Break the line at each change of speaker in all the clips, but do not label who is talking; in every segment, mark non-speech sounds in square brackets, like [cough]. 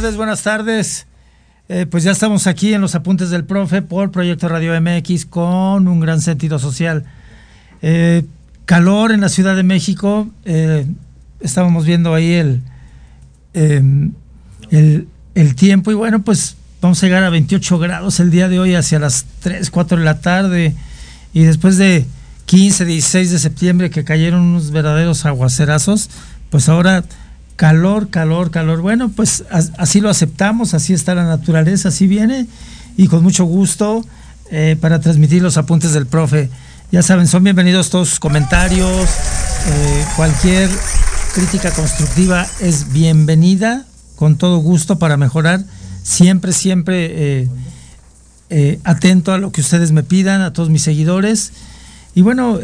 buenas tardes. Eh, pues ya estamos aquí en los apuntes del profe por Proyecto Radio MX con un gran sentido social. Eh, calor en la Ciudad de México. Eh, estábamos viendo ahí el, em, el, el, tiempo y bueno, pues vamos a llegar a 28 grados el día de hoy hacia las 3, 4 de la tarde y después de 15, 16 de septiembre que cayeron unos verdaderos aguacerazos, pues ahora calor, calor, calor. Bueno, pues así lo aceptamos, así está la naturaleza, así viene y con mucho gusto eh, para transmitir los apuntes del profe. Ya saben, son bienvenidos todos sus comentarios, eh, cualquier crítica constructiva es bienvenida, con todo gusto para mejorar, siempre, siempre eh, atento a lo que ustedes me pidan, a todos mis seguidores. Y bueno,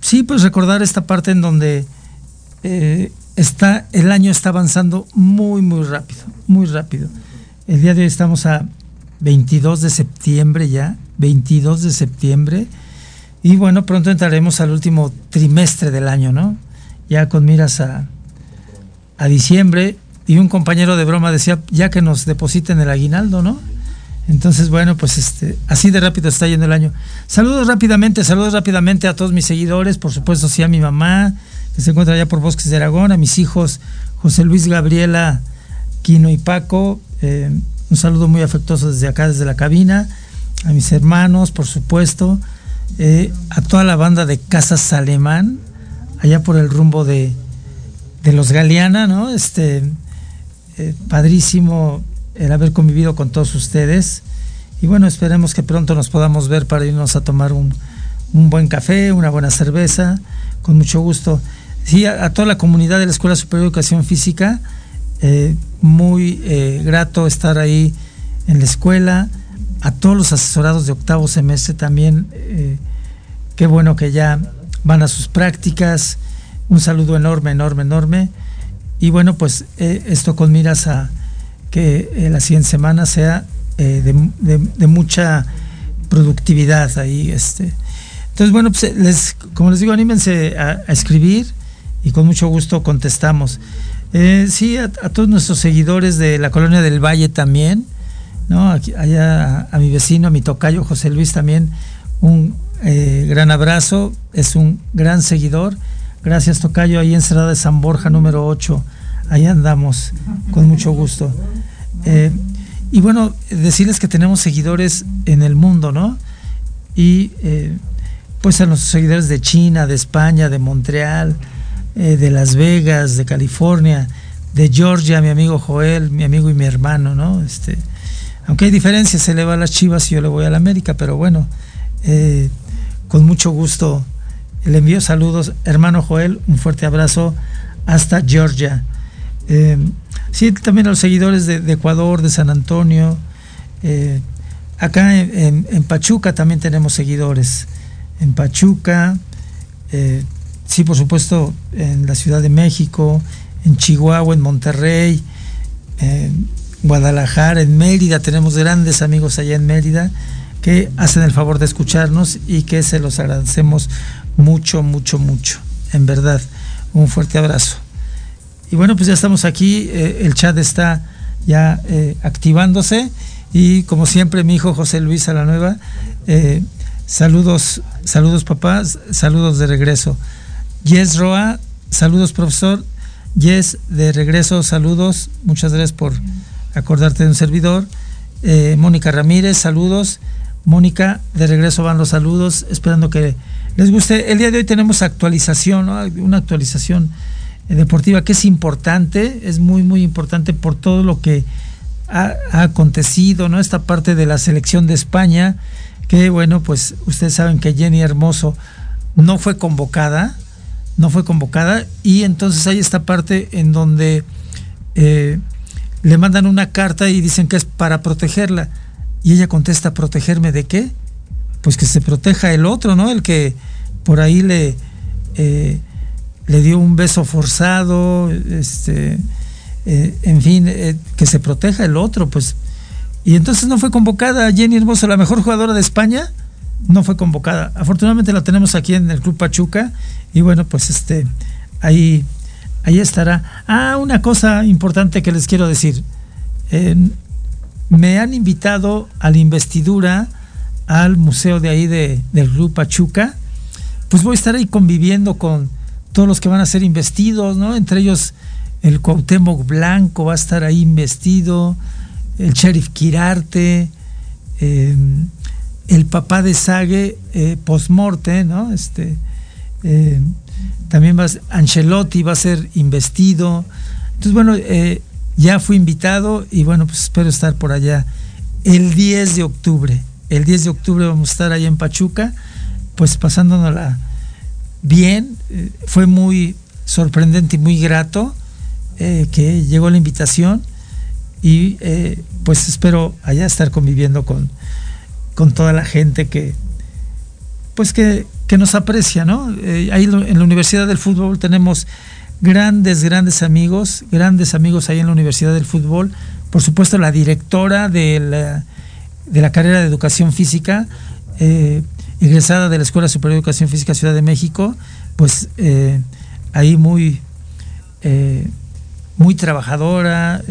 sí, pues recordar esta parte en donde está, el año está avanzando muy, muy rápido, muy rápido. El día de hoy estamos a 22 de septiembre ya, 22 de septiembre, y bueno, pronto entraremos al último trimestre del año, ¿no? Ya con miras a, a diciembre, y un compañero de broma decía, ya que nos depositen el aguinaldo, ¿no? Entonces, bueno, pues este, así de rápido está yendo el año. Saludos rápidamente, saludos rápidamente a todos mis seguidores, por supuesto, sí a mi mamá, que se encuentra allá por Bosques de Aragón, a mis hijos José Luis, Gabriela, Quino y Paco, eh, un saludo muy afectuoso desde acá, desde la cabina, a mis hermanos, por supuesto, eh, a toda la banda de Casas Alemán, allá por el rumbo de, de los Galeana, ¿no? Este, eh, padrísimo el haber convivido con todos ustedes. Y bueno, esperemos que pronto nos podamos ver para irnos a tomar un, un buen café, una buena cerveza, con mucho gusto sí, a, toda la comunidad de la Escuela Superior de Educación Física, eh, muy eh, grato estar ahí en la escuela, a todos los asesorados de octavo semestre también, eh, qué bueno que ya van a sus prácticas, un saludo enorme, enorme, enorme, y bueno, pues esto con miras a que la siguiente semana sea de, mucha productividad ahí, este. Entonces, bueno, pues les, como les digo, anímense a escribir, y con mucho gusto contestamos. Eh, sí, a, todos nuestros seguidores de la colonia del Valle también, ¿no? allá a, mi vecino, a mi tocayo José Luis también, un eh, gran abrazo, es un gran seguidor. Gracias, tocayo, ahí en Cerrada de San Borja, número 8. Ahí andamos, con mucho gusto. Eh, y bueno, decirles que tenemos seguidores en el mundo, ¿no? Y pues a nuestros seguidores de China, de España, de Montreal, eh, de Las Vegas, de California, de Georgia, mi amigo Joel, mi amigo y mi hermano, ¿no? Este, aunque hay diferencias, se le va a las Chivas y yo le voy a la América, pero bueno, eh, con mucho gusto le envío saludos, hermano Joel, un fuerte abrazo hasta Georgia. Eh, sí, también a los seguidores de, Ecuador, de San Antonio. acá en, Pachuca también tenemos seguidores. En Pachuca, sí, por supuesto, en la Ciudad de México, en Chihuahua, en Monterrey, en Guadalajara, en Mérida, tenemos grandes amigos allá en Mérida que hacen el favor de escucharnos y que se los agradecemos mucho, mucho, mucho. En verdad, un fuerte abrazo. Y bueno, pues ya estamos aquí, eh, el chat está ya eh, activándose y como siempre mi hijo José Luis Alanueva, eh, saludos, saludos papás, saludos de regreso. Yes Roa, saludos profesor. Yes, de regreso, saludos. Muchas gracias por acordarte de un servidor. Eh, Mónica Ramírez, saludos. Mónica, de regreso van los saludos, esperando que les guste. El día de hoy tenemos actualización, una actualización deportiva que es importante, es muy, muy importante por todo lo que ha, ha, acontecido, ¿no? Esta parte de la selección de España, que bueno, pues ustedes saben que Jenny Hermoso no fue convocada, no fue convocada y entonces hay esta parte en donde eh, le mandan una carta y dicen que es para protegerla y ella contesta, ¿protegerme de qué? Pues que se proteja el otro, ¿no? El que por ahí le, eh, le dio un beso forzado, este, eh, en fin, que se proteja el otro, pues. Y entonces no fue convocada Jenny Hermoso, la mejor jugadora de España, no fue convocada. Afortunadamente la tenemos aquí en el Club Pachuca y bueno, pues este ahí ahí estará. Ah, una cosa importante que les quiero decir. me han invitado a la investidura al museo de ahí de, del Club Pachuca. Pues voy a estar ahí conviviendo con todos los que van a ser investidos, ¿no? Entre ellos el Cuauhtémoc Blanco va a estar ahí investido, el sheriff Quirarte, em, el papá de Sague eh, postmorte, ¿no? Este, em, también va, Ancelotti va a ser investido. Entonces, bueno, eh, ya fui invitado y bueno, pues espero estar por allá el 10 de octubre. El 10 de octubre vamos a estar allá en Pachuca, pues pasándonos bien. Eh, fue muy sorprendente y muy grato eh, que llegó la invitación y eh, pues espero allá estar conviviendo con, con toda la gente que pues que, que nos aprecia, ¿no? ahí en la Universidad del Fútbol tenemos grandes, grandes amigos, grandes amigos ahí en la Universidad del Fútbol. Por supuesto, la directora de la, de la carrera de Educación Física, eh, egresada de la Escuela Superior de Educación Física Ciudad de México, pues eh, ahí muy, eh, muy trabajadora.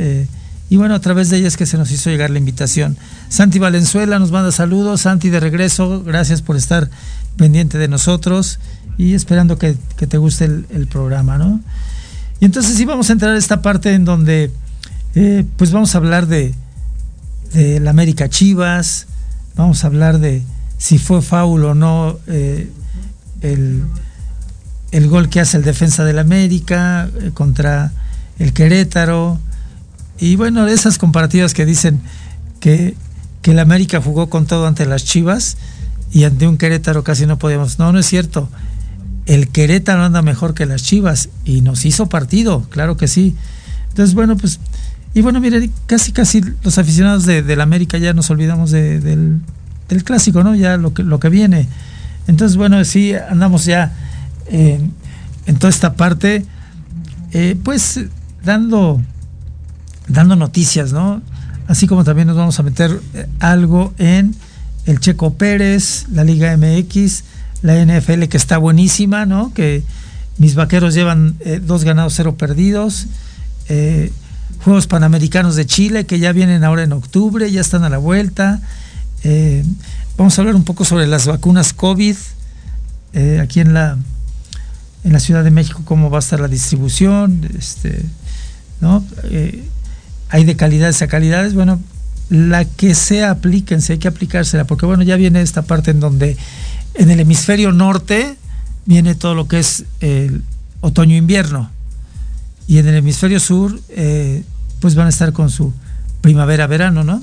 Y bueno, a través de ella es que se nos hizo llegar la invitación. Santi Valenzuela nos manda saludos. Santi, de regreso, gracias por estar pendiente de nosotros y esperando que, te guste el, programa, ¿no? Y entonces sí vamos a entrar a esta parte en donde pues vamos a hablar de, la América Chivas, vamos a hablar de si fue faul o no eh, el, gol que hace el defensa del América eh, contra el Querétaro. Y bueno, esas comparativas que dicen que, que el América jugó con todo ante las Chivas y ante un Querétaro casi no podíamos. No, no es cierto. El Querétaro anda mejor que las Chivas y nos hizo partido, claro que sí. Entonces, bueno, pues y bueno, mire, casi casi los aficionados de, del América ya nos olvidamos del, clásico, ¿no? Ya lo que, lo que viene. Entonces, bueno, sí, andamos ya en toda esta parte, eh, pues dando, dando noticias, ¿no? Así como también nos vamos a meter eh, algo en el Checo Pérez, la Liga MX, la NFL que está buenísima, ¿no? Que mis vaqueros llevan dos ganados, cero perdidos. Juegos Panamericanos de Chile, que ya vienen ahora en octubre, ya están a la vuelta. Eh, vamos a hablar un poco sobre las vacunas COVID, eh, aquí en la, en la Ciudad de México, cómo va a estar la distribución, este, ¿no? Eh, hay de calidades a calidades, bueno, la que sea, aplíquense, hay que aplicársela, porque bueno, ya viene esta parte en donde en el hemisferio norte viene todo lo que es el otoño-invierno, y en el hemisferio sur pues van a estar con su primavera-verano, ¿no?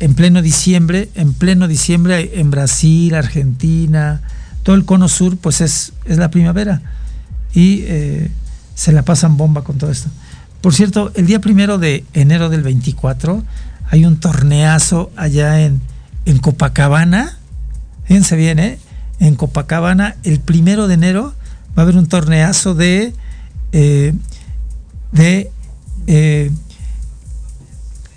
en pleno diciembre, en pleno diciembre en Brasil, Argentina, todo el cono sur, pues es, es la primavera. Y eh, se la pasan bomba con todo esto. Por cierto, el día primero de enero del 24 hay un torneazo allá en, en Copacabana. Fíjense bien, ¿eh? En Copacabana, el primero de enero va a haber un torneazo de eh, de eh,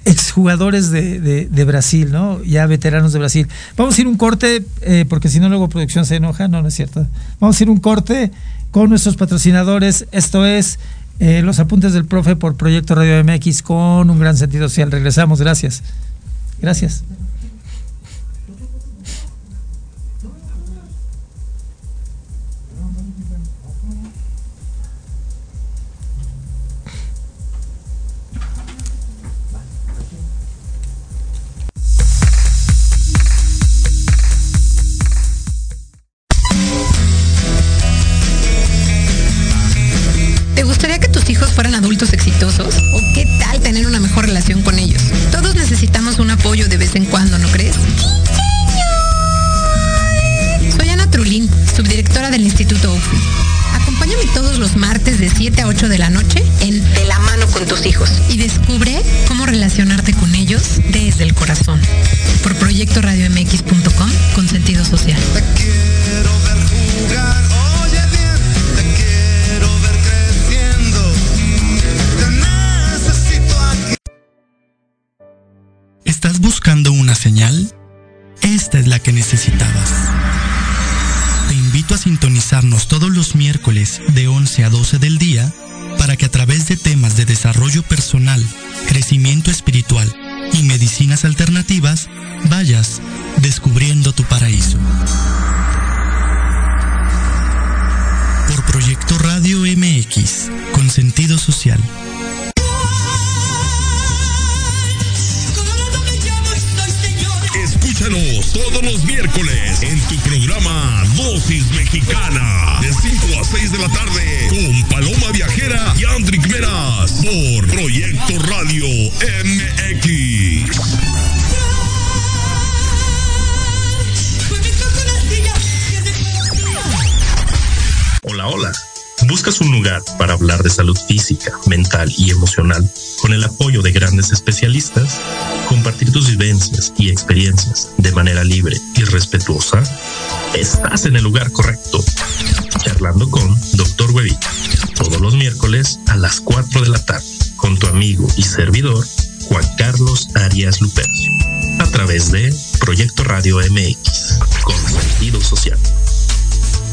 exjugadores de, Brasil, ¿no? Ya veteranos de Brasil. Vamos a ir un corte, eh, porque si no luego producción se enoja, no, no es cierto. Vamos a ir un corte con nuestros patrocinadores. Esto es eh, Los Apuntes del Profe por Proyecto Radio MX con un gran sentido social. Regresamos, gracias. Gracias.
De 11 a 12 del día para que a través de temas de desarrollo personal, crecimiento espiritual y medicinas alternativas vayas descubriendo tu paraíso. Por Proyecto Radio MX, con sentido social.
Escúchanos todos los miércoles en tu programa Dosis Mexicana de 5 a 6 de la tarde con Paloma Viajera y Andrick Meras por Proyecto Radio MX.
Hola, hola. ¿Buscas un lugar para hablar de salud física, mental y emocional con el apoyo de grandes especialistas? ¿Compartir tus vivencias y experiencias de manera libre y respetuosa? Estás en el lugar correcto. Con Dr. Huevita. Todos los miércoles a las 4 de la tarde con tu amigo y servidor Juan Carlos Arias Lupercio. A través de Proyecto Radio MX. Con sentido social.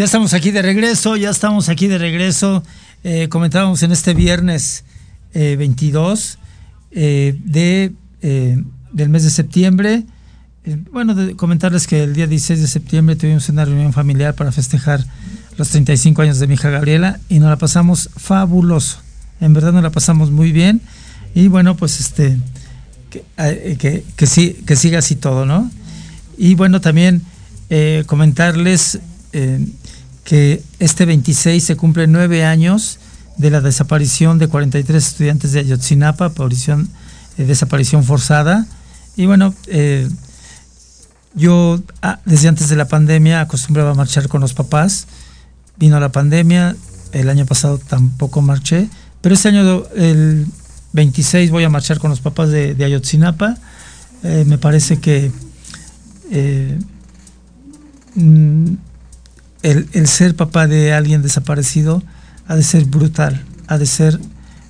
Ya estamos aquí de regreso, ya estamos aquí de regreso. Eh, comentábamos en este viernes eh, 22 eh, de, eh, del mes de septiembre. Bueno, comentarles que el día 16 de septiembre tuvimos una reunión familiar para festejar los 35 años de mi hija Gabriela y nos la pasamos fabuloso. En verdad nos la pasamos muy bien. Y bueno, pues este, que, que, sí, que siga así todo, ¿no? Y bueno, también comentarles que este 26 se cumplen nueve años de la desaparición de 43 estudiantes de Ayotzinapa, eh, desaparición forzada. Y bueno, eh, yo ah, desde antes de la pandemia acostumbraba a marchar con los papás. Vino la pandemia, el año pasado tampoco marché, pero este año, el 26, voy a marchar con los papás de, Ayotzinapa. Eh, me parece que mm, el, el, ser papá de alguien desaparecido ha de ser brutal, ha de ser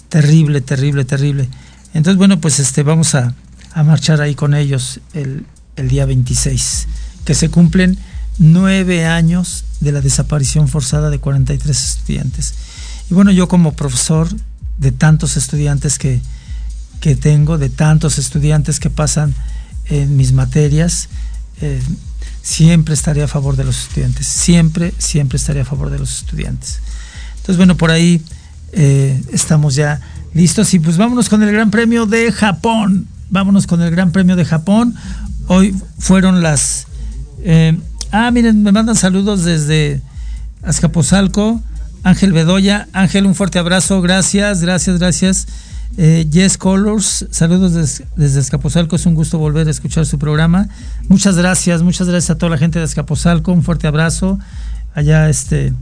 terrible, terrible, terrible. Entonces, bueno, pues este vamos a, a marchar ahí con ellos el, el, día 26, que se cumplen nueve años de la desaparición forzada de 43 estudiantes. Y bueno, yo como profesor de tantos estudiantes que, que tengo, de tantos estudiantes que pasan en mis materias, eh, siempre estaré a favor de los estudiantes, siempre, siempre estaré a favor de los estudiantes. Entonces, bueno, por ahí eh, estamos ya listos y pues vámonos con el Gran Premio de Japón, vámonos con el Gran Premio de Japón. Hoy fueron las... Eh, ah, miren, me mandan saludos desde Azcapotzalco, Ángel Bedoya. Ángel, un fuerte abrazo, gracias, gracias, gracias. Eh, yes Colors, saludos des, desde Escaposalco, es un gusto volver a escuchar su programa. Muchas gracias, muchas gracias a toda la gente de Escaposalco, un fuerte abrazo. Allá este,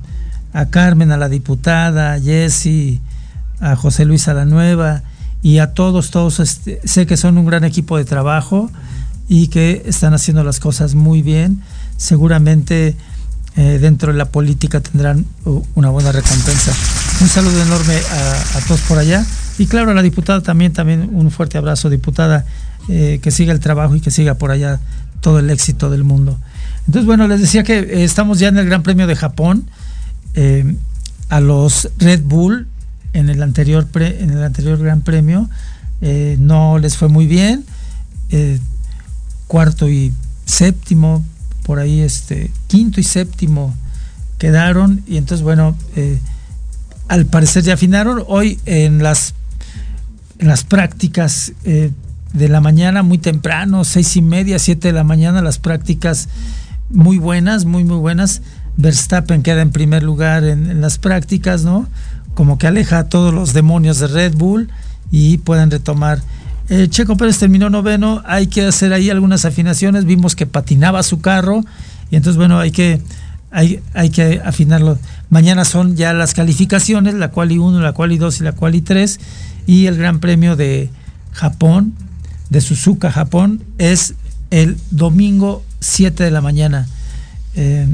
a Carmen, a la diputada, a Jessy, a José Luis a la Nueva y a todos, todos, este, sé que son un gran equipo de trabajo y que están haciendo las cosas muy bien. Seguramente eh, dentro de la política tendrán una buena recompensa. Un saludo enorme a todos por allá. Y claro, a la diputada también, también un fuerte abrazo, diputada, eh, que siga el trabajo y que siga por allá todo el éxito del mundo. Entonces, bueno, les decía que eh, estamos ya en el Gran Premio de Japón. Eh, a los Red Bull en el anterior, en el anterior Gran Premio no les fue muy bien. cuarto y séptimo, por ahí este, quinto y séptimo quedaron. Y entonces, bueno, al parecer ya afinaron. Hoy en las las prácticas eh, de la mañana muy temprano, seis y media, siete de la mañana, las prácticas muy buenas, muy, muy buenas. Verstappen queda en primer lugar en, las prácticas, ¿no? como que aleja a todos los demonios de Red Bull y puedan retomar. Eh, Checo Pérez terminó noveno, hay que hacer ahí algunas afinaciones, vimos que patinaba su carro y entonces bueno, hay que, hay, hay que afinarlo. Mañana son ya las calificaciones, la quali 1, la quali 2 y la quali 3 y el Gran Premio de Japón, de Suzuka, Japón, es el domingo 7 de la mañana. Eh,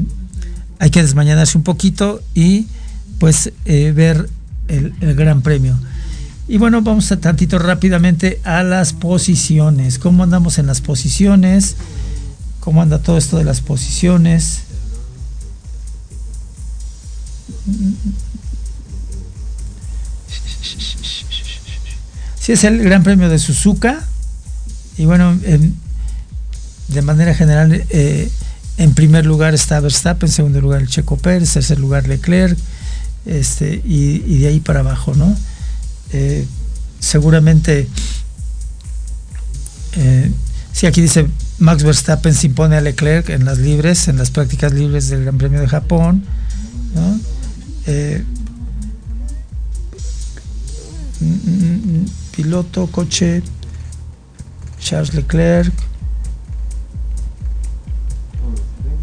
hay que desmañanarse un poquito y pues eh, ver el, Gran Premio. Y bueno, vamos a tantito rápidamente a las posiciones. ¿Cómo andamos en las posiciones? ¿Cómo anda todo esto de las posiciones? Sí, es el Gran Premio de Suzuka. Y bueno, de manera general, eh, en primer lugar está Verstappen, en segundo lugar el Checo Pérez, tercer lugar Leclerc, este, y, de ahí para abajo, ¿no? Eh, seguramente, eh, sí, aquí dice Max Verstappen se impone a Leclerc en las libres, en las prácticas libres del Gran Premio de Japón, ¿no? Piloto, coche, Charles Leclerc,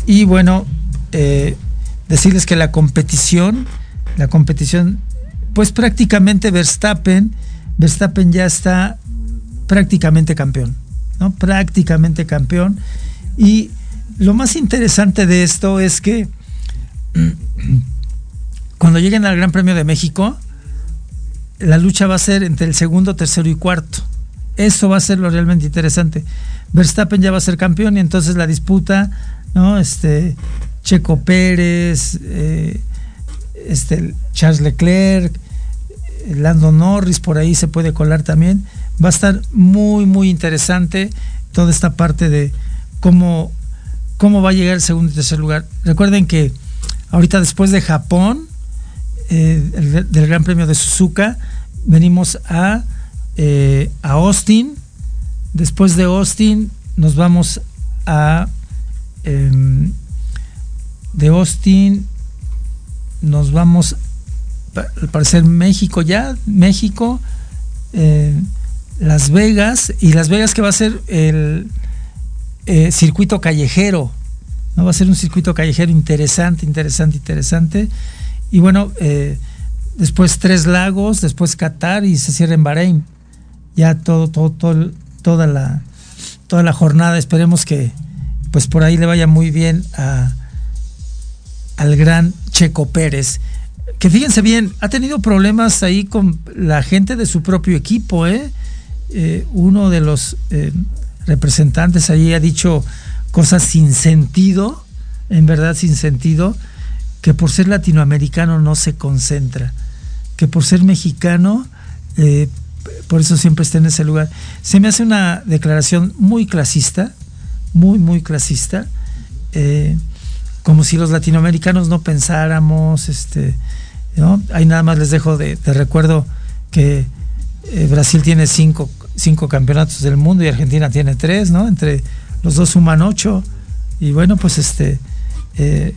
Y bueno, eh, decirles que la competición, la competición, pues prácticamente Verstappen, Verstappen ya está prácticamente campeón, ¿no? Prácticamente campeón. Y lo más interesante de esto es que [clears throat] cuando lleguen al Gran Premio de México, la lucha va a ser entre el segundo, tercero y cuarto. Eso va a ser lo realmente interesante. Verstappen ya va a ser campeón y entonces la disputa ¿no? Este, Checo Pérez, eh, este, Charles Leclerc, Lando Norris, por ahí se puede colar también. Va a estar muy, muy interesante toda esta parte de cómo, cómo va a llegar el segundo y tercer lugar. Recuerden que ahorita después de Japón, eh, del Gran Premio de Suzuka, venimos a, eh, a Austin. Después de Austin nos vamos a Em, de Austin nos vamos, al parecer México ya, México, eh, Las Vegas, y Las Vegas que va a ser el circuito callejero, ¿no? va a ser un circuito callejero interesante, interesante, interesante. Y bueno, eh, después Tres Lagos, después Qatar y se cierra en Bahrein. Ya todo, todo, todo, toda la toda la jornada, esperemos que, pues por ahí le vaya muy bien a, al gran Checo Pérez. Que fíjense bien, ha tenido problemas ahí con la gente de su propio equipo, ¿eh? eh uno de los eh, representantes ahí ha dicho cosas sin sentido, en verdad sin sentido, que por ser latinoamericano no se concentra, que por ser mexicano, eh, por eso siempre está en ese lugar. Se me hace una declaración muy clasista, muy, muy clasista, eh, como si los latinoamericanos no pensáramos, este, ¿no? Ahí nada más les dejo de, recuerdo que eh, Brasil tiene cinco, cinco, campeonatos del mundo y Argentina tiene tres, ¿no? Entre los dos suman ocho. Y bueno, pues este, eh,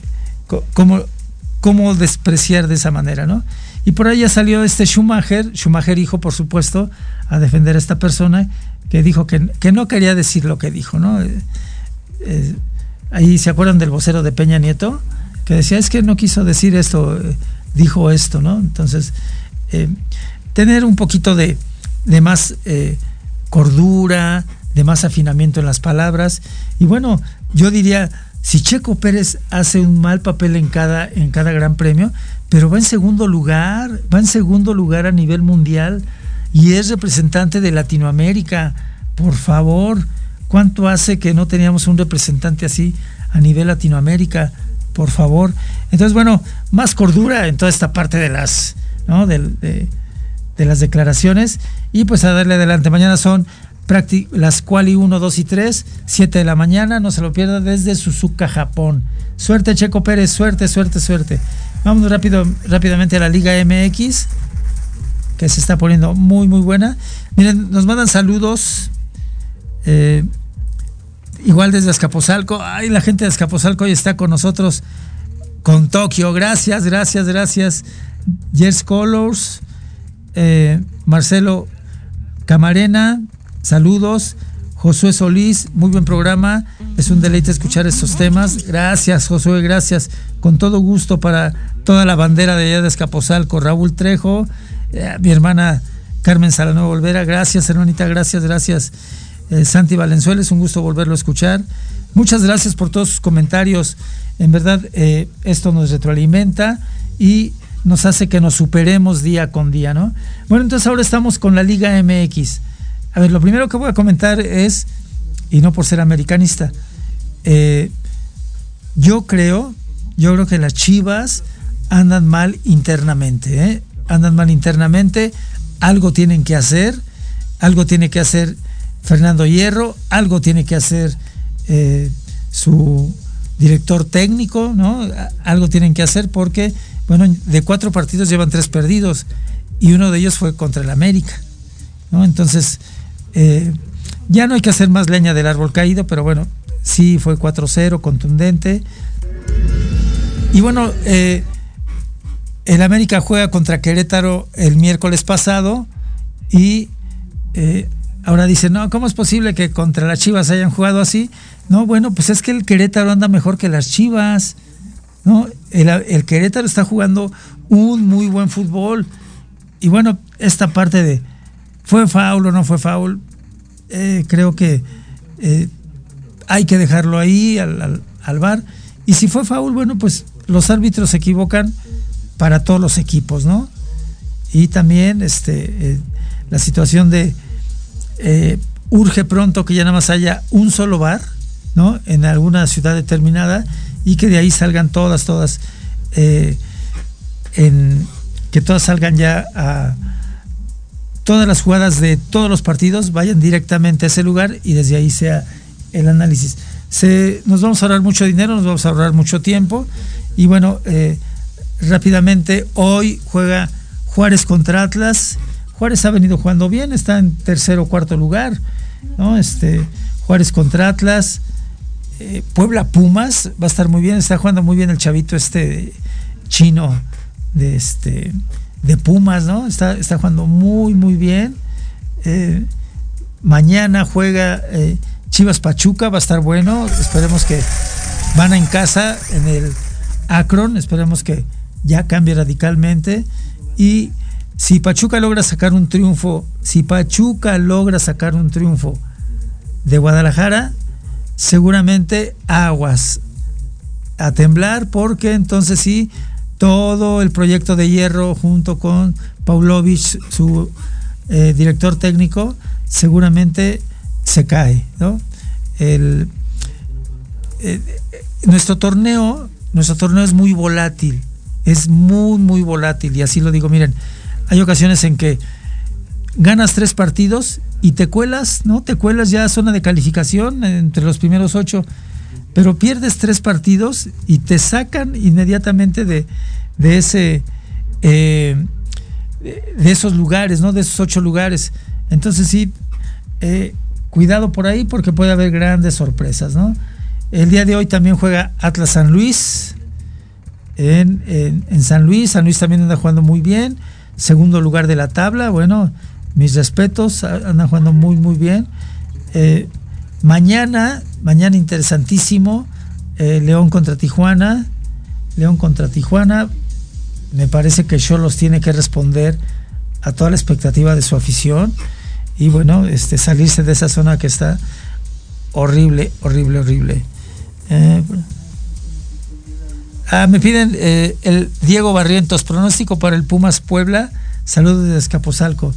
¿cómo, ¿cómo despreciar de esa manera, ¿no? Y por ahí ya salió este Schumacher, Schumacher hijo, por supuesto, a defender a esta persona que dijo que, no quería decir lo que dijo, ¿no? Eh, eh, ahí se acuerdan del vocero de Peña Nieto, que decía, es que no quiso decir esto, eh, dijo esto, ¿no? Entonces, tener un poquito de, de más cordura, de más afinamiento en las palabras. Y bueno, yo diría, si Checo Pérez hace un mal papel en cada, en cada gran premio, pero va en segundo lugar, va en segundo lugar a nivel mundial y es representante de Latinoamérica. Por favor, ¿cuánto hace que no teníamos un representante así a nivel Latinoamérica? Por favor. Entonces, bueno, más cordura en toda esta parte de las, ¿no? de, las declaraciones. Y pues a darle adelante. Mañana son las quali 1, 2 y 3, 7 de la mañana, no se lo pierda desde Suzuka, Japón. Suerte Checo Pérez, suerte, suerte, suerte. Vamos rápido, rápidamente a la Liga MX que se está poniendo muy, muy buena. Miren, nos mandan saludos. Eh, igual desde Escaposalco. Ay, la gente de Escaposalco hoy está con nosotros con Tokio. Gracias, gracias, gracias. Jers Colors, eh, Marcelo Camarena, saludos. Josué Solís, muy buen programa. Es un deleite escuchar estos temas. Gracias, Josué, gracias. Con todo gusto para toda la bandera de allá de Escaposalco. Raúl Trejo, eh, mi hermana Carmen Salanueva Volvera, gracias, hermanita, gracias, gracias. Eh, Santi Valenzuela, es un gusto volverlo a escuchar. Muchas gracias por todos sus comentarios. En verdad, eh, esto nos retroalimenta y nos hace que nos superemos día con día, ¿no? Bueno, entonces ahora estamos con la Liga MX. A ver, lo primero que voy a comentar es, y no por ser americanista, eh, yo creo, yo creo que las Chivas andan mal internamente, ¿eh? andan mal internamente, algo tienen que hacer, algo tiene que hacer Fernando Hierro, algo tiene que hacer eh, su director técnico, ¿no? Algo tienen que hacer porque, bueno, de cuatro partidos llevan tres perdidos y uno de ellos fue contra el América. Entonces, eh, ya no hay que hacer más leña del árbol caído, pero bueno, sí fue 4-0, contundente. Y bueno, eh, el América juega contra Querétaro el miércoles pasado y eh, ahora dicen, no, ¿cómo es posible que contra las Chivas hayan jugado así? No, bueno, pues es que el Querétaro anda mejor que las Chivas. ¿no? El, el Querétaro está jugando un muy buen fútbol. Y bueno, esta parte de ¿Fue foul o no fue foul? Eh, creo que eh, hay que dejarlo ahí al, bar. Y si fue foul, bueno, pues los árbitros se equivocan para todos los equipos, ¿no? Y también este, eh, la situación de urge pronto que ya nada más haya un solo bar, ¿no? En alguna ciudad determinada y que de ahí salgan todas, todas, en, que todas salgan ya a todas las jugadas de todos los partidos vayan directamente a ese lugar y desde ahí sea el análisis. Se, nos vamos a ahorrar mucho dinero, nos vamos a ahorrar mucho tiempo y bueno, eh, rápidamente hoy juega Juárez contra Atlas. Juárez ha venido jugando bien, está en tercer o cuarto lugar, ¿no? Este, Juárez contra Atlas. Eh, Puebla Pumas va a estar muy bien, está jugando muy bien el chavito este chino de este de Pumas, ¿no? Está, está jugando muy, muy bien. Eh, mañana juega eh, Chivas Pachuca, va a estar bueno. Esperemos que van en casa en el Akron, esperemos que ya cambie radicalmente. Y si Pachuca logra sacar un triunfo, si Pachuca logra sacar un triunfo de Guadalajara, seguramente aguas a temblar, porque entonces sí todo el proyecto de hierro junto con Paulovich, su eh, director técnico, seguramente se cae. ¿no? Eh, nuestro torneo, nuestro torneo es muy volátil, es muy, muy volátil, y así lo digo, miren, hay ocasiones en que ganas tres partidos y te cuelas, ¿no? Te cuelas ya a zona de calificación entre los primeros ocho pero pierdes tres partidos y te sacan inmediatamente de, ese eh, de esos lugares, ¿no? De esos ocho lugares. Entonces sí, eh, cuidado por ahí porque puede haber grandes sorpresas, ¿no? El día de hoy también juega Atlas San Luis en, San Luis. San Luis también anda jugando muy bien. Segundo lugar de la tabla. Bueno, mis respetos, andan jugando muy, muy bien. Eh, Mañana, mañana interesantísimo, eh, León contra Tijuana. León contra Tijuana. Me parece que Cholos tiene que responder a toda la expectativa de su afición y bueno, este, salirse de esa zona que está horrible, horrible, horrible. Eh, ah, me piden eh, el Diego Barrientos, pronóstico para el Pumas Puebla. Saludos de Escaposalco.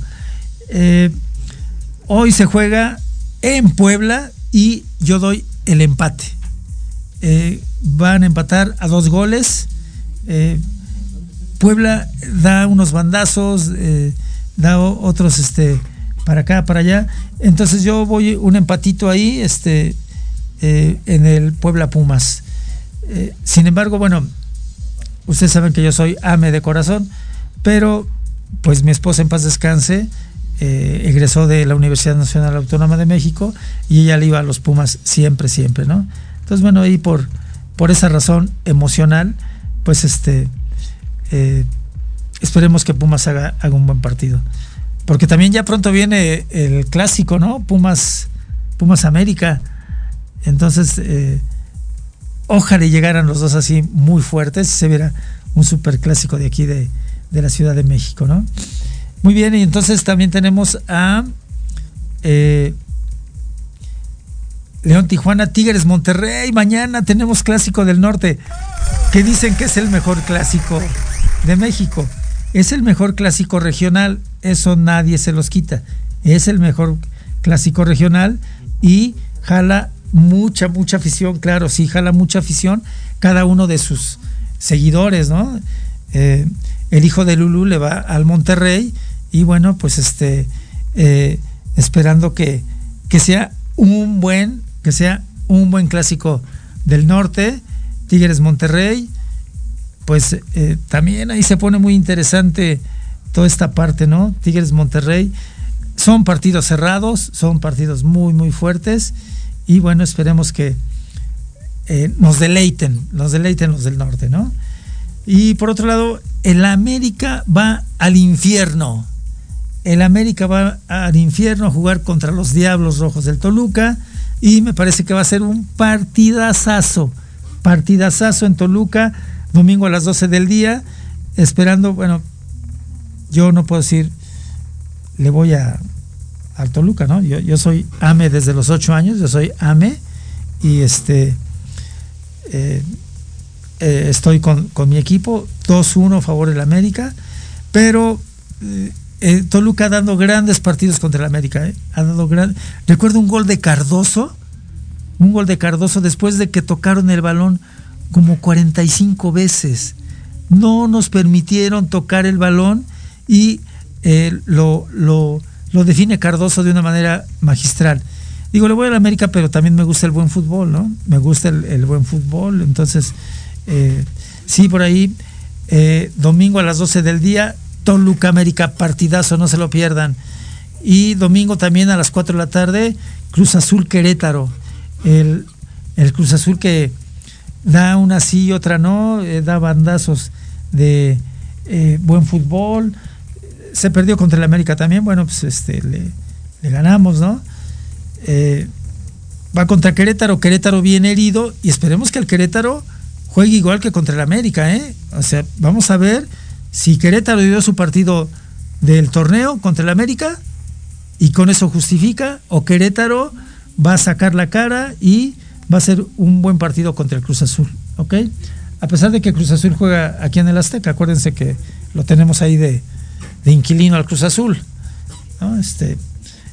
hoy se juega en Puebla y yo doy el empate. Eh, van a empatar a dos goles. Eh, Puebla da unos bandazos, eh, da otros este, para acá, para allá. Entonces yo voy un empatito ahí este, en el Puebla Pumas. sin embargo, bueno, ustedes saben que yo soy ame de corazón, pero pues mi esposa en paz descanse eh, egresó de la Universidad Nacional Autónoma de México y ella le iba a los Pumas siempre, siempre, ¿no? Entonces, bueno, ahí por, por esa razón emocional, pues este, eh, esperemos que Pumas haga, haga un buen partido. Porque también ya pronto viene el clásico, ¿no? Pumas, Pumas América. Entonces, eh, ojalá llegaran los dos así muy fuertes y se viera un super clásico de aquí de, de la Ciudad de México, ¿no? Muy bien, y entonces también tenemos a eh, León Tijuana, Tigres Monterrey. Mañana tenemos clásico del norte, que dicen que es el mejor clásico de México. Es el mejor clásico regional, eso nadie se los quita. Es el mejor clásico regional y jala mucha, mucha afición, claro, sí, jala mucha afición cada uno de sus seguidores, ¿no? Eh, el hijo de Lulu le va al Monterrey y bueno, pues este, eh, esperando que, que sea un buen, que sea un buen clásico del norte, Tigres Monterrey, pues eh, también ahí se pone muy interesante toda esta parte, ¿no? Tigres Monterrey, son partidos cerrados, son partidos muy, muy fuertes y bueno, esperemos que nos deleiten, nos deleiten los del norte, ¿no? Y por otro lado, el América va al infierno. El América va al infierno a jugar contra los Diablos Rojos del Toluca y me parece que va a ser un partidazazo, partidazazo en Toluca, domingo a las 12 del día, esperando, bueno, yo no puedo decir, le voy a al Toluca, ¿no? Yo, yo soy AME desde los 8 años, yo soy AME y este... Eh, eh, estoy con, mi equipo, 2-1 a favor del América, pero eh, Toluca dando grandes partidos contra el América. Ha dado gran... Recuerdo un gol de Cardoso, un gol de Cardoso después de que tocaron el balón como 45 veces. No nos permitieron tocar el balón y lo, lo, define Cardoso de una manera magistral. Digo, le voy a la América, pero también me gusta el buen fútbol, ¿no? Me gusta el buen fútbol, entonces eh, sí, por ahí, eh, domingo a las 12 del día, Toluca América, partidazo, no se lo pierdan. Y domingo también a las 4 de la tarde, Cruz Azul Querétaro. El, Cruz Azul que da una sí y otra no, eh, da bandazos de buen fútbol. Se perdió contra el América también, bueno, pues este, le, le ganamos, ¿no? va contra Querétaro, Querétaro bien herido y esperemos que el Querétaro juegue igual que contra el América, ¿eh? O sea, vamos a ver si Querétaro dio su partido del torneo contra el América y con eso justifica, o Querétaro va a sacar la cara y va a ser un buen partido contra el Cruz Azul, ¿ok? A pesar de que Cruz Azul juega aquí en el Azteca, acuérdense que lo tenemos ahí de, inquilino al Cruz Azul, ¿no? Este,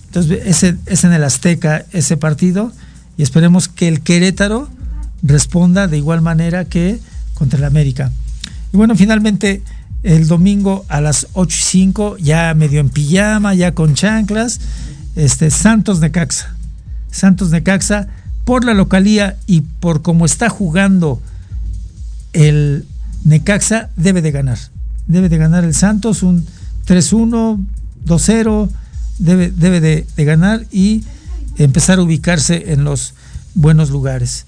entonces, es en el Azteca ese partido y esperemos que el Querétaro responda de igual manera que contra el América. Y bueno, finalmente el domingo a las 8 y 5, ya medio en pijama, ya con chanclas, este, Santos Necaxa. Santos Necaxa, por la localía y por cómo está jugando el Necaxa, debe de ganar. Debe de ganar el Santos un 3-1, 2-0, debe, debe de, de ganar y empezar a ubicarse en los buenos lugares.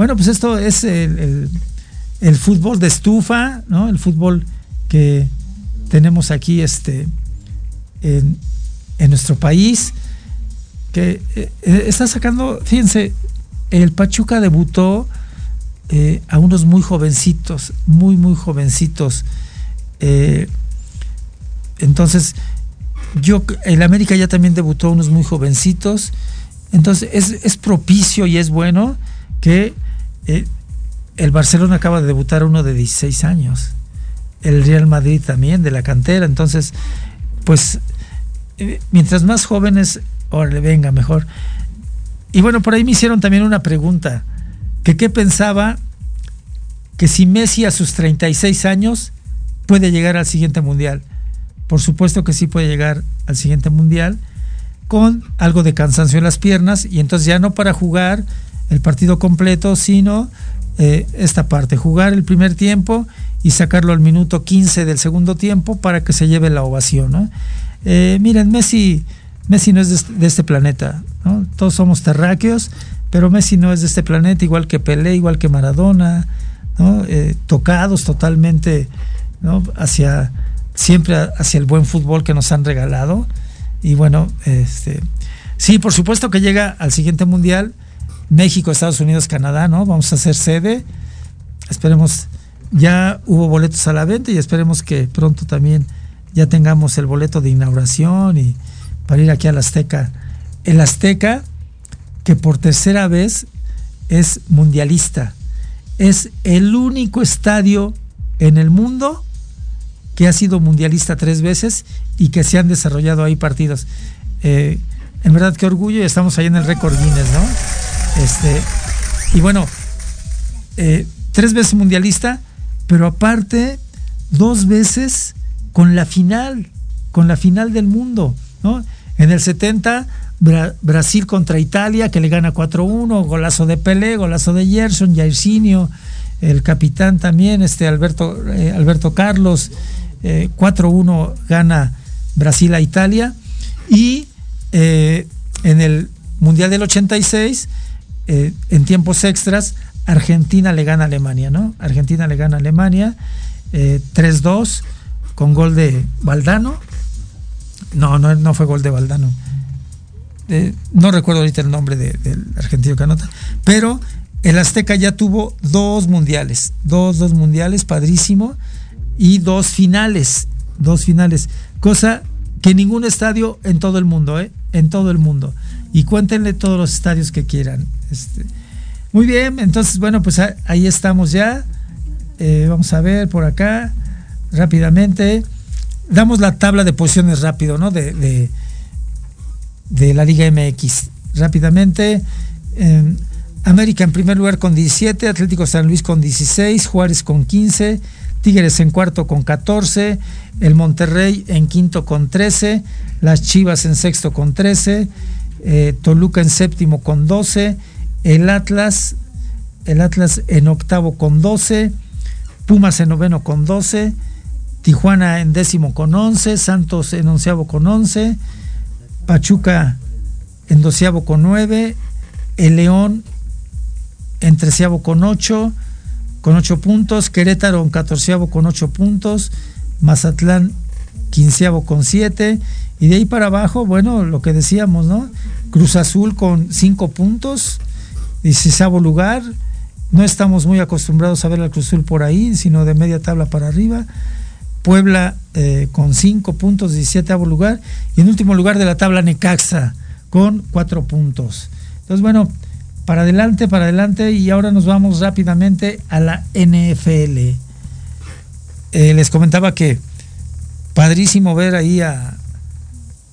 Bueno, pues esto es el, fútbol de estufa, ¿no? El fútbol que tenemos aquí este, en, nuestro país, que eh, eh, está sacando, fíjense, el Pachuca debutó eh, a unos muy jovencitos, muy, muy jovencitos. entonces, yo, el América ya también debutó a unos muy jovencitos. Entonces, es, es propicio y es bueno que eh, el Barcelona acaba de debutar uno de 16 años, el Real Madrid también de la cantera, entonces, pues, eh, mientras más jóvenes, órale, venga, mejor. Y bueno, por ahí me hicieron también una pregunta, que qué pensaba que si Messi a sus 36 años puede llegar al siguiente mundial. Por supuesto que sí puede llegar al siguiente mundial con algo de cansancio en las piernas y entonces ya no para jugar el partido completo, sino eh, esta parte, jugar el primer tiempo y sacarlo al minuto 15 del segundo tiempo para que se lleve la ovación. Eh, miren, Messi, Messi no es de este, planeta, todos somos terráqueos, pero Messi no es de este planeta, igual que Pelé, igual que Maradona, eh, tocados totalmente hacia siempre hacia el buen fútbol que nos han regalado. Y bueno, este, sí, por supuesto que llega al siguiente mundial, México, Estados Unidos, Canadá, ¿no? Vamos a hacer sede. Esperemos, ya hubo boletos a la venta y esperemos que pronto también ya tengamos el boleto de inauguración y para ir aquí al Azteca. El Azteca, que por tercera vez es mundialista. Es el único estadio en el mundo que ha sido mundialista tres veces y que se han desarrollado ahí partidos. Eh, en verdad, qué orgullo, estamos ahí en el récord Guinness, ¿no? Este, y bueno, eh, tres veces mundialista, pero aparte, dos veces con la final, con la final del mundo, ¿no? En el 70, Brasil contra Italia, que le gana 4-1, golazo de Pelé, golazo de Gerson, Jairzinho, el capitán también, este Alberto, eh, Alberto Carlos, 4-1 eh, gana Brasil a Italia, y eh, en el Mundial del 86, en tiempos extras, Argentina le gana a Alemania, ¿no? Argentina le gana a Alemania, 3-2 con gol de Valdano. No, no, no fue gol de Valdano. Eh, no recuerdo ahorita el nombre del argentino que anota, pero el Azteca ya tuvo dos mundiales, dos, dos mundiales, padrísimo, y dos finales, dos finales, cosa que ningún estadio en todo el mundo, ¿eh? En todo el mundo. Y cuéntenle todos los estadios que quieran. Este. Muy bien, entonces, bueno, pues ahí estamos ya. Eh, vamos a ver por acá rápidamente. Damos la tabla de posiciones rápido, ¿no? De, de, la Liga MX. Rápidamente. América en primer lugar con 17, Atlético San Luis con 16, Juárez con 15, Tigres en cuarto con 14, el Monterrey en quinto con 13, las Chivas en sexto con 13, eh, Toluca en séptimo con 12, el Atlas, el Atlas en octavo con 12, Pumas en noveno con 12, Tijuana en décimo con 11, Santos en onceavo con 11, Pachuca en doceavo con 9, el León en treceavo con 8, con 8 puntos, Querétaro en catorceavo con 8 puntos, Mazatlán quinceavo con 7, y de ahí para abajo, bueno, lo que decíamos, ¿no? Cruz Azul con 5 puntos, dieciséisavo lugar, no estamos muy acostumbrados a ver al Cruz Azul por ahí, sino de media tabla para arriba. Puebla eh, con 5 puntos, 17 lugar, y en último lugar de la tabla Necaxa con 4 puntos. Entonces, bueno, para adelante, para adelante, y ahora nos vamos rápidamente a la NFL. Eh, les comentaba que padrísimo ver ahí a,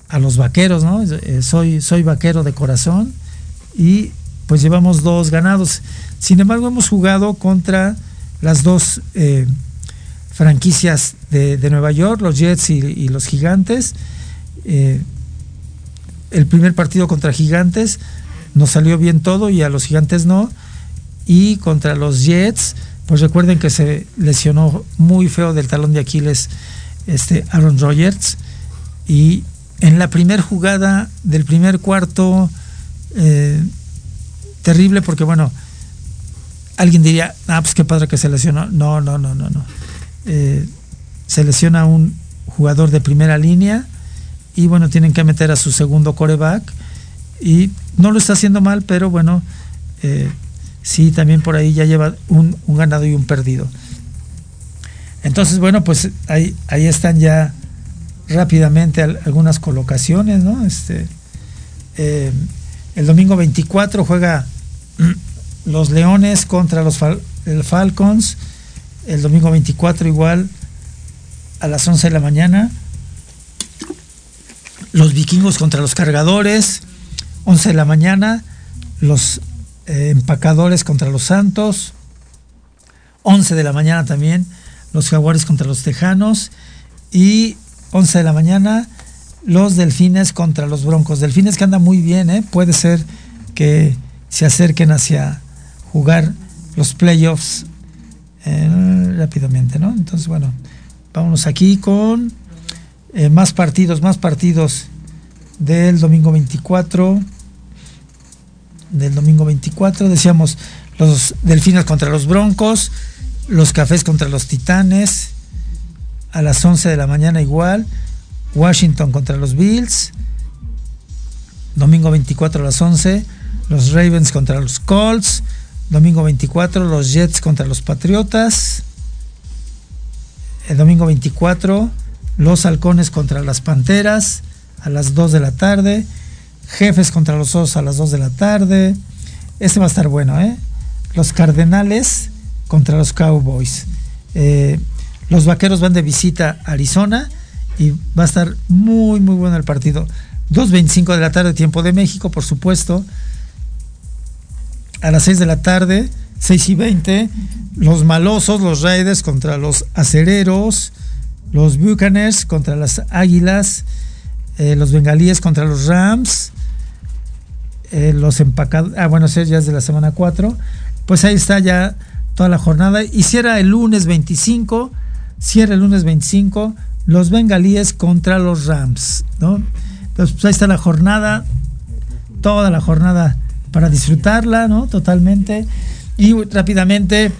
a los vaqueros, ¿no? Eh, soy, soy vaquero de corazón y pues llevamos dos ganados. Sin embargo, hemos jugado contra las dos franquicias de, Nueva York, los Jets y, los Gigantes. Eh, el primer partido contra Gigantes nos salió bien todo y a los Gigantes no. Y contra los Jets, pues recuerden que se lesionó muy feo del talón de Aquiles este Aaron Rodgers. Y en la primera jugada del primer cuarto, eh, terrible porque bueno, alguien diría, ah, pues qué padre que se lesionó. No, no, no, no, no eh, selecciona un jugador de primera línea y bueno, tienen que meter a su segundo coreback y no lo está haciendo mal, pero bueno, eh, sí, también por ahí ya lleva un, ganado y un perdido. Entonces, bueno, pues ahí, ahí están ya rápidamente algunas colocaciones, ¿no? Este, eh, el domingo 24 juega [clears throat] los Leones contra los Falcons el domingo 24 igual a las 11 de la mañana. Los vikingos contra los cargadores, 11 de la mañana. Los eh, empacadores contra los santos, 11 de la mañana también. Los jaguares contra los tejanos. Y 11 de la mañana, los delfines contra los broncos. Delfines que andan muy bien, ¿eh? puede ser que se acerquen hacia jugar los playoffs eh, rápidamente, ¿no? Entonces, bueno, vámonos aquí con eh, más partidos, más partidos del domingo 24. Del domingo 24, decíamos los delfines contra los broncos, los cafés contra los titanes, a las 11 de la mañana igual. Washington contra los Bills. Domingo 24 a las 11. Los Ravens contra los Colts. Domingo 24 los Jets contra los Patriotas. El domingo 24 los Halcones contra las Panteras a las 2 de la tarde. Jefes contra los Osos a las 2 de la tarde. Este va a estar bueno, ¿eh? Los Cardenales contra los Cowboys. Eh, los Vaqueros van de visita a Arizona y va a estar muy, muy bueno el partido. 2.25 de la tarde, tiempo de México, por supuesto. A las 6 de la tarde, 6 y 20, los malosos, los Raiders contra los acereros, los Buccaneers contra las Águilas, eh, los Bengalíes contra los Rams, eh, los empacados, ah, bueno, ese ya es de la semana 4. Pues ahí está ya toda la jornada. Y cierra el lunes 25, cierra el lunes 25, los Bengalíes contra los Rams, ¿no? Entonces, pues ahí está la jornada, toda la jornada para disfrutarla, ¿no? Totalmente. Y rápidamente,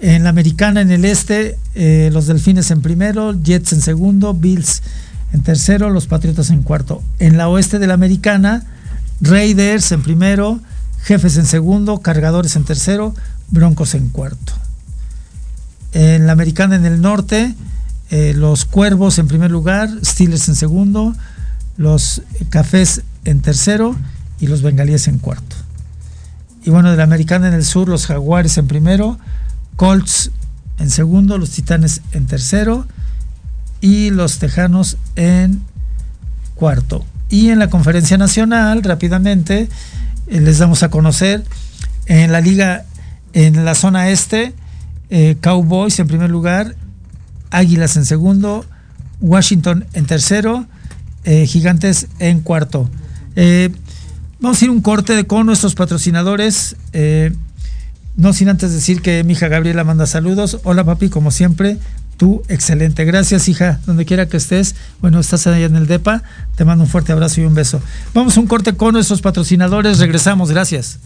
en la americana, en el este, eh, los Delfines en primero, Jets en segundo, Bills en tercero, los Patriotas en cuarto. En la oeste de la americana, Raiders en primero, Jefes en segundo, Cargadores en tercero, Broncos en cuarto. En la americana en el norte, eh, los Cuervos en primer lugar, Steelers en segundo, los Cafés en tercero y los Bengalíes en cuarto. Y bueno, de la americana en el sur, los Jaguares en primero, Colts en segundo, los Titanes en tercero y los Tejanos en cuarto. Y en la conferencia nacional, rápidamente, eh, les damos a conocer en la liga, en la zona este, eh, Cowboys en primer lugar, Águilas en segundo, Washington en tercero, eh, gigantes en cuarto. Vamos a ir un corte con nuestros patrocinadores. No sin antes decir que mi hija Gabriela manda saludos. Hola papi, como siempre, tú excelente. Gracias hija, donde quiera que estés. Bueno, estás allá en el DEPA. Te mando un fuerte abrazo y un beso. Vamos a un corte con nuestros patrocinadores. Regresamos. Gracias.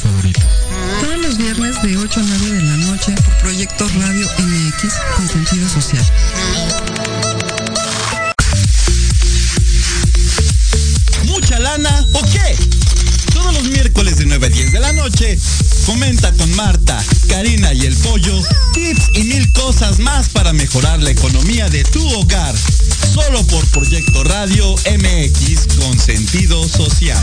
Favoritos.
Todos los viernes de 8 a 9 de la noche por Proyecto Radio MX con sentido social.
¿Mucha lana o qué? Todos los miércoles de 9 a 10 de la noche, comenta con Marta, Karina y el Pollo tips y mil cosas más para mejorar la economía de tu hogar. Solo por Proyecto Radio MX con sentido social.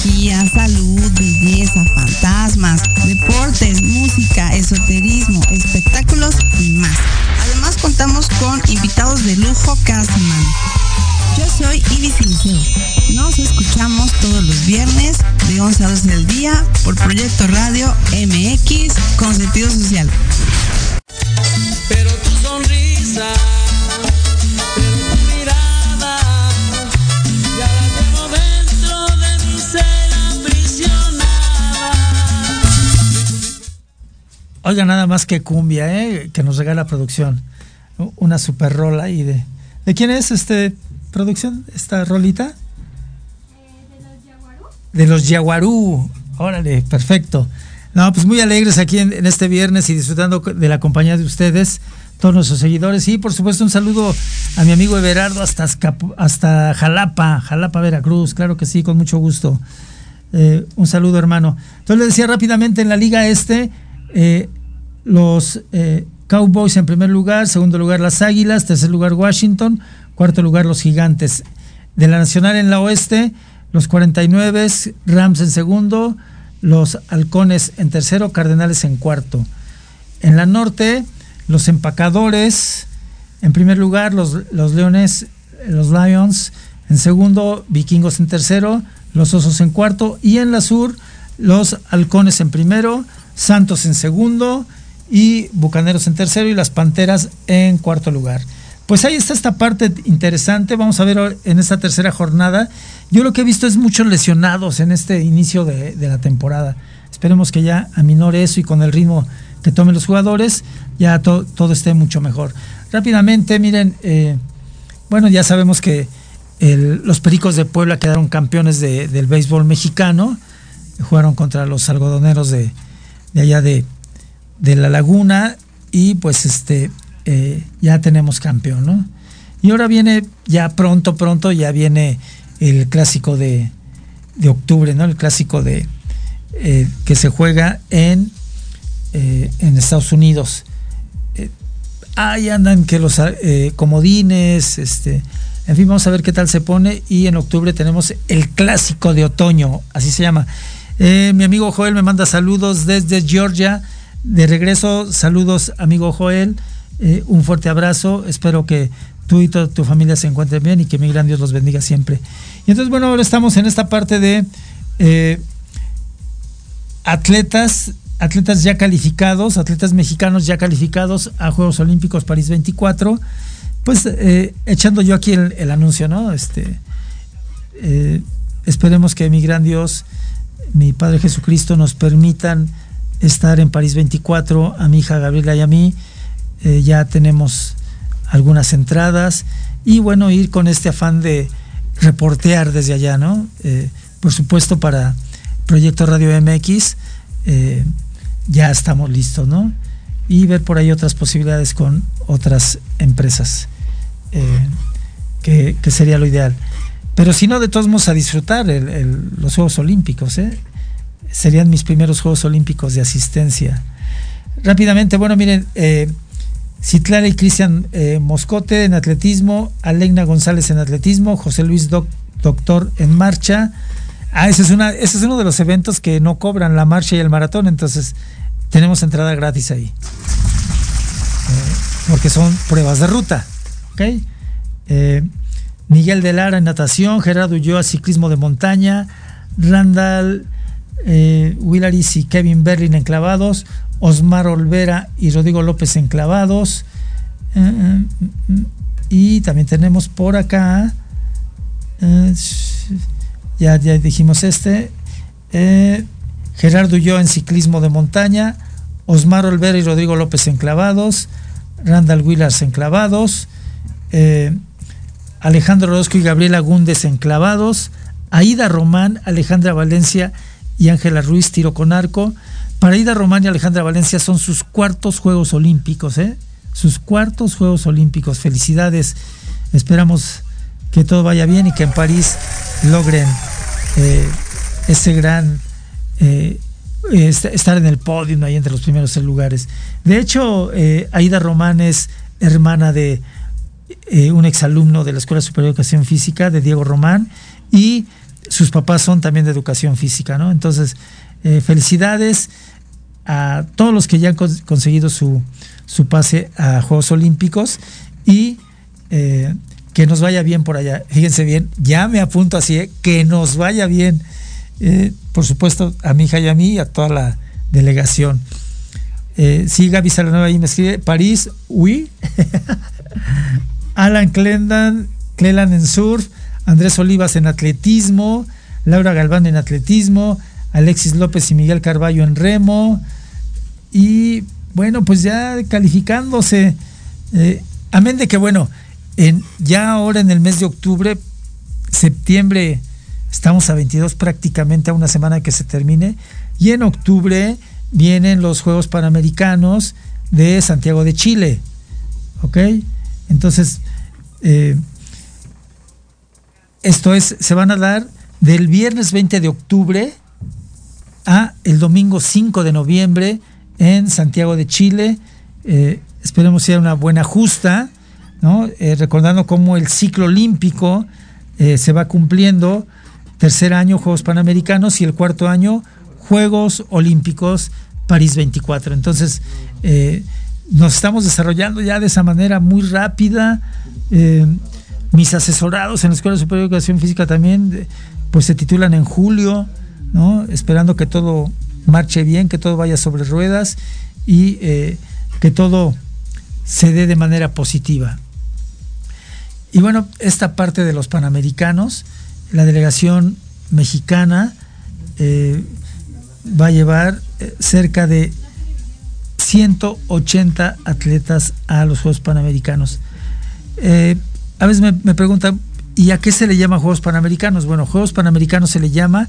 salud, belleza, fantasmas, deportes, música, esoterismo, espectáculos y más. Además contamos con invitados de lujo cada semana. Yo soy Ibis Liceo. Nos escuchamos todos los viernes de 11 a 12 del día por Proyecto Radio MX con sentido social.
Oiga, nada más que cumbia, ¿eh? que nos regala producción. Una super rola ahí de. ¿De quién es este producción? ¿Esta rolita? De los Yaguarú. Órale, perfecto. No, pues muy alegres aquí en, en este viernes y disfrutando de la compañía de ustedes todos nuestros seguidores. Y por supuesto un saludo a mi amigo Everardo hasta, hasta Jalapa, Jalapa, Veracruz, claro que sí, con mucho gusto. Eh, un saludo hermano. Entonces le decía rápidamente en la liga este, eh, los eh, Cowboys en primer lugar, segundo lugar las Águilas, tercer lugar Washington, cuarto lugar los Gigantes. De la Nacional en la oeste, los 49, Rams en segundo, los Halcones en tercero, Cardenales en cuarto. En la norte, los empacadores, en primer lugar, los, los Leones, los Lions, en segundo, Vikingos en tercero, los Osos en cuarto, y en la sur, los Halcones en primero, Santos en segundo, y Bucaneros en tercero, y las Panteras en cuarto lugar. Pues ahí está esta parte interesante. Vamos a ver en esta tercera jornada. Yo lo que he visto es muchos lesionados en este inicio de, la temporada. Esperemos que ya aminore eso y con el ritmo que tomen los jugadores, ya todo esté mucho mejor. Rápidamente, miren, eh, bueno, ya sabemos que los Pericos de Puebla quedaron campeones del béisbol mexicano. Jugaron contra los algodoneros de, allá de, de la laguna y pues este eh, ya tenemos campeón, ¿no? Y ahora viene, ya pronto, pronto, ya viene el clásico de, octubre, ¿no? El clásico de eh, que se juega en, eh, en Estados Unidos. ahí andan que los comodines, este, en fin, vamos a ver qué tal se pone. Y en octubre tenemos el clásico de otoño, así se llama. mi amigo Joel me manda saludos desde Georgia. De regreso, saludos, amigo Joel. Eh, un fuerte abrazo, espero que tú y toda tu familia se encuentren bien y que mi gran Dios los bendiga siempre. Y entonces, bueno, ahora estamos en esta parte de eh, atletas, atletas ya calificados, atletas mexicanos ya calificados a Juegos Olímpicos París 24. Pues eh, echando yo aquí el, anuncio, ¿no? Este, esperemos que mi gran Dios, mi Padre Jesucristo, nos permitan estar en París 24, a mi hija Gabriela y a mí eh, ya tenemos algunas entradas y bueno, ir con este afán de reportear desde allá, ¿no? Eh, por supuesto, para Proyecto Radio MX eh, ya estamos listos, ¿no? Y ver por ahí otras posibilidades con otras empresas, que, sería lo ideal. Pero si no, de todos modos, a disfrutar los Juegos Olímpicos, Serían mis primeros Juegos Olímpicos de asistencia. Rápidamente, bueno, miren, Citlana y Cristian eh, Moscote en atletismo, Alegna González en atletismo, José Luis Doctor en marcha. Ah, ese es, una, ese es uno de los eventos que no cobran la marcha y el maratón, entonces tenemos entrada gratis ahí. Eh, porque son pruebas de ruta. ¿okay? Eh, Miguel de Lara en natación, Gerardo Ulloa ciclismo de montaña, Randall Willaris y Kevin Berlin en clavados, Osmar Olvera y Rodrigo López enclavados. Eh, eh, eh, y también tenemos por acá, ya, ya dijimos este, Gerardo yo en ciclismo de montaña, Osmar Olvera y Rodrigo López enclavados, Randall Willars enclavados, Alejandro Orozco y Gabriela Gúndez enclavados, Aida Román, Alejandra Valencia y Ángela Ruiz tiro con arco, para Ida Román y Alejandra Valencia son sus cuartos Juegos Olímpicos, ¿eh? Sus cuartos Juegos Olímpicos. Felicidades. Esperamos que todo vaya bien y que en París logren eh, ese gran eh, estar en el podio ahí entre los primeros lugares. De hecho, eh, Aida Román es hermana de un exalumno de la Escuela Superior de Educación Física, de Diego Román, y sus papás son también de educación física, ¿no? Entonces, felicidades a todos los que ya han conseguido su, pase a Juegos Olímpicos y eh, que nos vaya bien por allá. Fíjense bien, ya me apunto así, ¿eh? que nos vaya bien. Eh, por supuesto, a mi hija y a mí y a toda la delegación. sí, Gaby Salanueva ahí me escribe, París, oui. [laughs] Alan Clendan, Cleland en surf, Andrés Olivas en atletismo, Laura Galván en atletismo, Alexis López y Miguel Carballo en remo. Y bueno, pues ya calificándose. Eh, amén de que bueno, en, ya ahora en el mes de octubre, septiembre, estamos a 22 prácticamente a una semana que se termine. Y en octubre vienen los Juegos Panamericanos de Santiago de Chile. ¿Ok? Entonces, eh, esto es, se van a dar del viernes 20 de octubre a el domingo 5 de noviembre en Santiago de Chile. Eh, esperemos sea una buena justa, ¿no? Eh, recordando cómo el ciclo olímpico eh, se va cumpliendo. Tercer año Juegos Panamericanos y el cuarto año Juegos Olímpicos París 24. Entonces, nos estamos desarrollando ya de esa manera muy rápida. Mis asesorados en la Escuela Superior de Educación Física también, pues se titulan en julio, ¿no? Esperando que todo marche bien, que todo vaya sobre ruedas y eh, que todo se dé de manera positiva. Y bueno, esta parte de los Panamericanos, la delegación mexicana eh, va a llevar eh, cerca de 180 atletas a los Juegos Panamericanos. A veces me, preguntan, ¿y a qué se le llama Juegos Panamericanos? Bueno, Juegos Panamericanos se le llama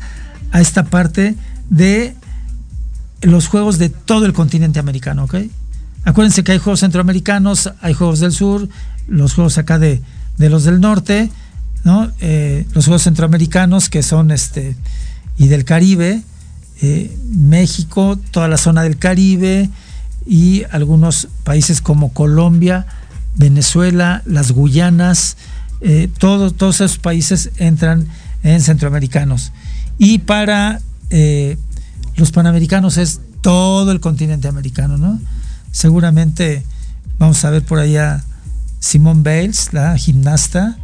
a esta parte de los juegos de todo el continente americano, ¿ok? Acuérdense que hay juegos centroamericanos, hay juegos del sur, los juegos acá de, los del norte, ¿no? Eh, los juegos centroamericanos que son este y del Caribe, eh, México, toda la zona del Caribe y algunos países como Colombia, Venezuela, las Guyanas, eh, todos, esos países entran en centroamericanos. Y para los panamericanos es todo el continente americano, ¿no? Seguramente vamos a ver por allá Simone Bales, la gimnasta,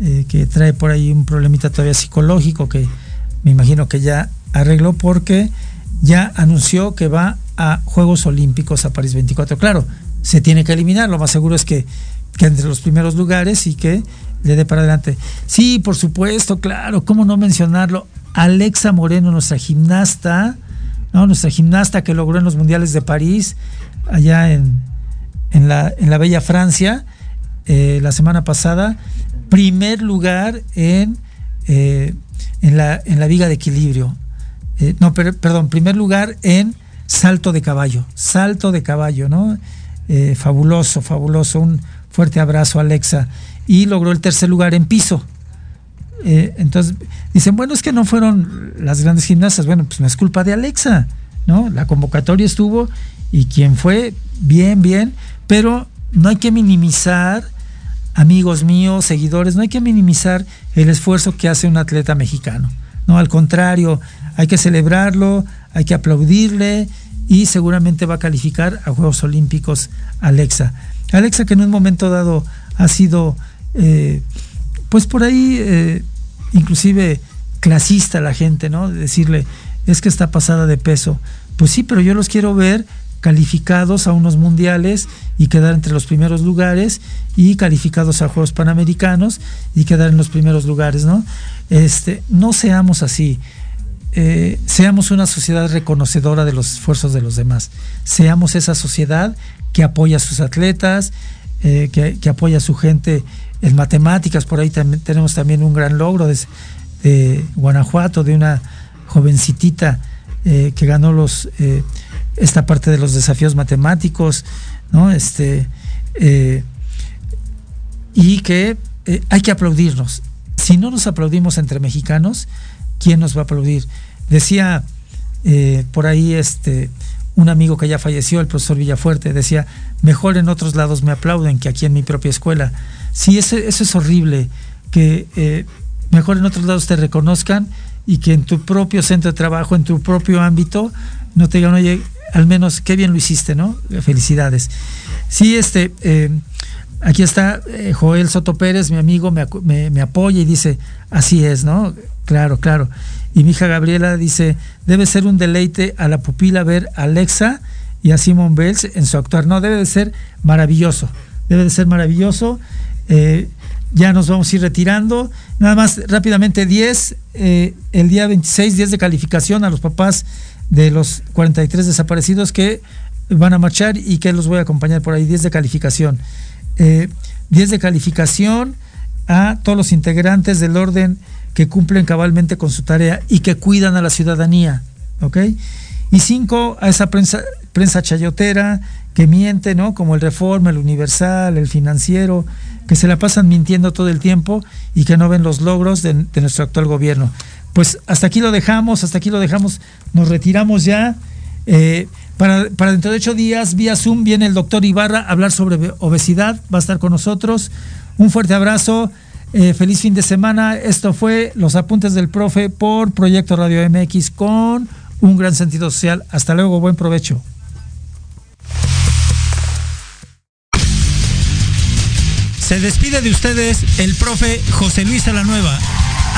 eh, que trae por ahí un problemita todavía psicológico que me imagino que ya arregló porque ya anunció que va a Juegos Olímpicos a París 24. Claro, se tiene que eliminar, lo más seguro es que, entre los primeros lugares y que le dé para adelante. Sí, por supuesto, claro, ¿cómo no mencionarlo? Alexa Moreno, nuestra gimnasta, ¿no? nuestra gimnasta que logró en los Mundiales de París, allá en, en, la, en la Bella Francia, eh, la semana pasada, primer lugar en, eh, en, la, en la viga de equilibrio. Eh, no, perdón, primer lugar en salto de caballo, salto de caballo, ¿no? Fabuloso, fabuloso, un fuerte abrazo Alexa. Y logró el tercer lugar en piso. Eh, entonces dicen, bueno, es que no fueron las grandes gimnastas. Bueno, pues no es culpa de Alexa, ¿no? La convocatoria estuvo y quien fue, bien, bien, pero no hay que minimizar, amigos míos, seguidores, no hay que minimizar el esfuerzo que hace un atleta mexicano. No, al contrario, hay que celebrarlo, hay que aplaudirle y seguramente va a calificar a Juegos Olímpicos Alexa. Alexa que en un momento dado ha sido, eh, pues por ahí, eh, inclusive clasista la gente, ¿no? Decirle, es que está pasada de peso. Pues sí, pero yo los quiero ver calificados a unos mundiales y quedar entre los primeros lugares y calificados a Juegos Panamericanos y quedar en los primeros lugares, ¿no? Este, no seamos así. Eh, seamos una sociedad reconocedora de los esfuerzos de los demás. Seamos esa sociedad que apoya a sus atletas, eh, que, apoya a su gente en matemáticas. Por ahí tenemos también un gran logro de, Guanajuato, de una jovencitita eh, que ganó los esta parte de los desafíos matemáticos, ¿no? Este, y que hay que aplaudirnos. Si no nos aplaudimos entre mexicanos, ¿quién nos va a aplaudir? Decía por ahí este un amigo que ya falleció, el profesor Villafuerte, decía, mejor en otros lados me aplauden que aquí en mi propia escuela. Sí, eso, eso es horrible, que eh, mejor en otros lados te reconozcan y que en tu propio centro de trabajo, en tu propio ámbito, no te digan, oye, al menos qué bien lo hiciste, ¿no? Felicidades. Sí, este, eh, aquí está eh, Joel Soto Pérez, mi amigo, me, me apoya y dice, así es, ¿no? Claro, claro. Y mi hija Gabriela dice, debe ser un deleite a la pupila ver a Alexa y a Simon Bells en su actuar. No, debe de ser maravilloso, debe de ser maravilloso. Eh, ya nos vamos a ir retirando. Nada más rápidamente 10, eh, el día 26, 10 de calificación a los papás de los 43 desaparecidos que van a marchar y que los voy a acompañar por ahí, 10 de calificación. 10 eh, de calificación a todos los integrantes del orden que cumplen cabalmente con su tarea y que cuidan a la ciudadanía, ¿ok? Y cinco, a esa prensa, prensa chayotera que miente, ¿no? Como el Reforma, el Universal, el Financiero, que se la pasan mintiendo todo el tiempo y que no ven los logros de, nuestro actual gobierno. Pues hasta aquí lo dejamos, hasta aquí lo dejamos, nos retiramos ya. Eh, para, para, dentro de ocho días, vía Zoom, viene el doctor Ibarra a hablar sobre obesidad, va a estar con nosotros. Un fuerte abrazo, eh, feliz fin de semana. Esto fue Los Apuntes del Profe por Proyecto Radio MX con un gran sentido social. Hasta luego, buen provecho. Se despide de ustedes el profe José Luis Alanueva.